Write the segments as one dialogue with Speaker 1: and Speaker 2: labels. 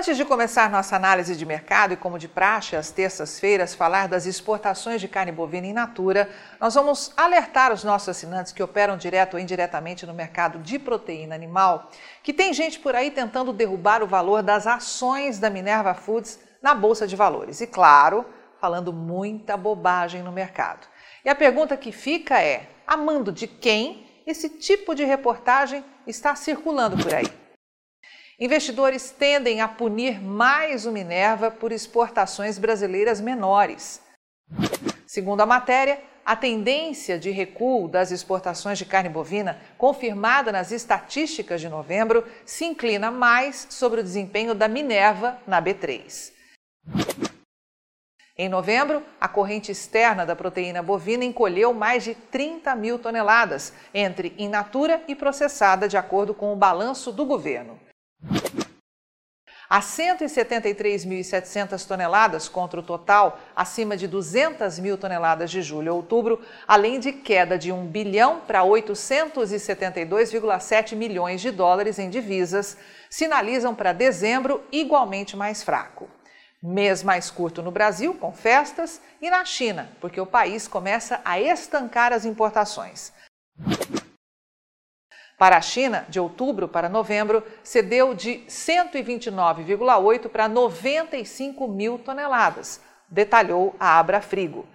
Speaker 1: Antes de começar nossa análise de mercado e como de praxe às terças-feiras falar das exportações de carne bovina in natura, nós vamos alertar os nossos assinantes que operam direto ou indiretamente no mercado de proteína animal, que tem gente por aí tentando derrubar o valor das ações da Minerva Foods na bolsa de valores. E claro, falando muita bobagem no mercado. E a pergunta que fica é: amando de quem esse tipo de reportagem está circulando por aí? Investidores tendem a punir mais o Minerva por exportações brasileiras menores. Segundo a matéria, a tendência de recuo das exportações de carne bovina, confirmada nas estatísticas de novembro, se inclina mais sobre o desempenho da Minerva na B3. Em novembro, a corrente externa da proteína bovina encolheu mais de 30 mil toneladas, entre in natura e processada, de acordo com o balanço do governo a 173.700 toneladas contra o total acima de 200 mil toneladas de julho a outubro, além de queda de 1 bilhão para 872,7 milhões de dólares em divisas, sinalizam para dezembro igualmente mais fraco. Mês mais curto no Brasil, com festas, e na China, porque o país começa a estancar as importações. Para a China, de outubro para novembro, cedeu de 129,8 para 95 mil toneladas, detalhou a Abrafrigo.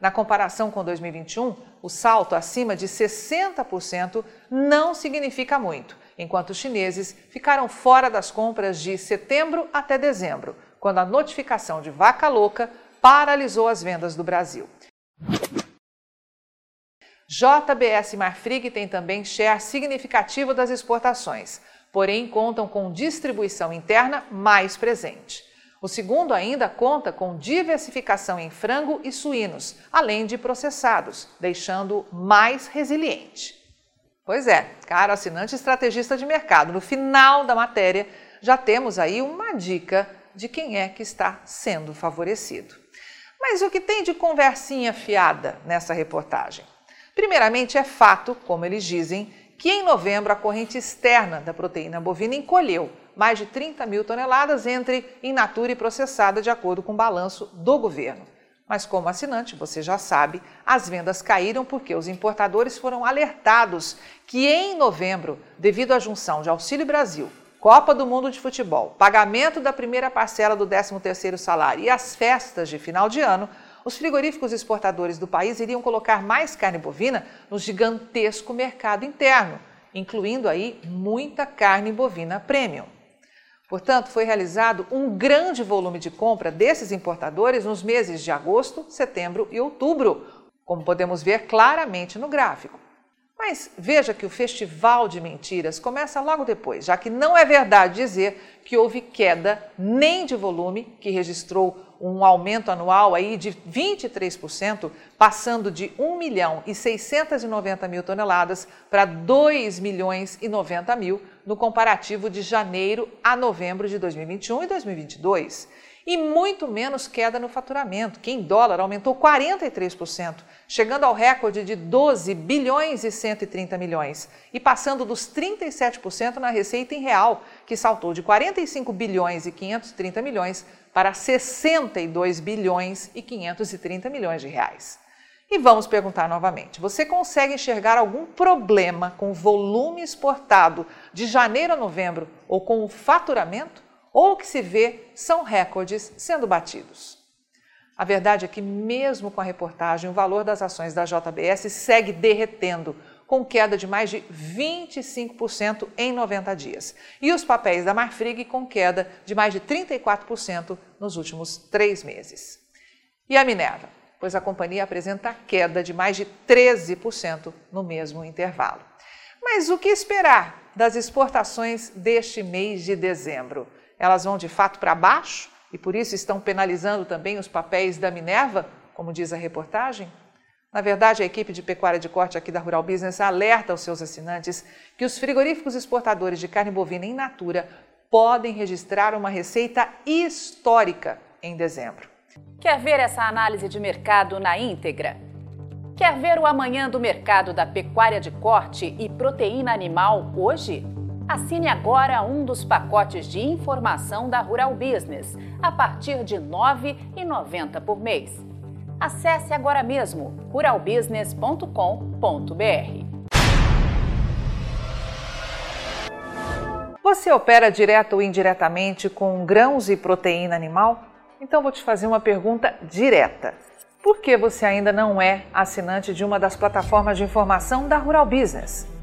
Speaker 1: Na comparação com 2021, o salto acima de 60% não significa muito, enquanto os chineses ficaram fora das compras de setembro até dezembro, quando a notificação de vaca louca paralisou as vendas do Brasil. JBS Marfrig têm também share significativo das exportações, porém contam com distribuição interna mais presente. O segundo ainda conta com diversificação em frango e suínos, além de processados, deixando mais resiliente. Pois é, caro assinante estrategista de mercado, no final da matéria já temos aí uma dica de quem é que está sendo favorecido. Mas o que tem de conversinha fiada nessa reportagem? Primeiramente, é fato, como eles dizem, que em novembro a corrente externa da proteína bovina encolheu mais de 30 mil toneladas entre in natura e processada, de acordo com o balanço do governo. Mas, como assinante, você já sabe, as vendas caíram porque os importadores foram alertados que em novembro, devido à junção de Auxílio Brasil, Copa do Mundo de Futebol, pagamento da primeira parcela do 13º salário e as festas de final de ano, os frigoríficos exportadores do país iriam colocar mais carne bovina no gigantesco mercado interno, incluindo aí muita carne bovina premium. Portanto, foi realizado um grande volume de compra desses importadores nos meses de agosto, setembro e outubro, como podemos ver claramente no gráfico. Mas veja que o festival de mentiras começa logo depois, já que não é verdade dizer que houve queda nem de volume, que registrou um aumento anual aí de 23%, passando de 1 milhão e 690 mil toneladas para 2 milhões e 90 mil no comparativo de janeiro a novembro de 2021 e 2022 e muito menos queda no faturamento, que em dólar aumentou 43%, chegando ao recorde de 12 bilhões e 130 milhões, e passando dos 37% na receita em real, que saltou de 45 bilhões e 530 milhões para 62 bilhões e 530 milhões de reais. E vamos perguntar novamente: você consegue enxergar algum problema com o volume exportado de janeiro a novembro ou com o faturamento? Ou o que se vê são recordes sendo batidos. A verdade é que, mesmo com a reportagem, o valor das ações da JBS segue derretendo, com queda de mais de 25% em 90 dias. E os papéis da Marfrig com queda de mais de 34% nos últimos três meses. E a Minerva? Pois a companhia apresenta queda de mais de 13% no mesmo intervalo. Mas o que esperar das exportações deste mês de dezembro? Elas vão de fato para baixo e por isso estão penalizando também os papéis da Minerva, como diz a reportagem? Na verdade, a equipe de pecuária de corte aqui da Rural Business alerta aos seus assinantes que os frigoríficos exportadores de carne bovina em natura podem registrar uma receita histórica em dezembro.
Speaker 2: Quer ver essa análise de mercado na íntegra? Quer ver o amanhã do mercado da pecuária de corte e proteína animal hoje? Assine agora um dos pacotes de informação da Rural Business, a partir de R$ 9,90 por mês. Acesse agora mesmo ruralbusiness.com.br.
Speaker 1: Você opera direto ou indiretamente com grãos e proteína animal? Então vou te fazer uma pergunta direta. Por que você ainda não é assinante de uma das plataformas de informação da Rural Business?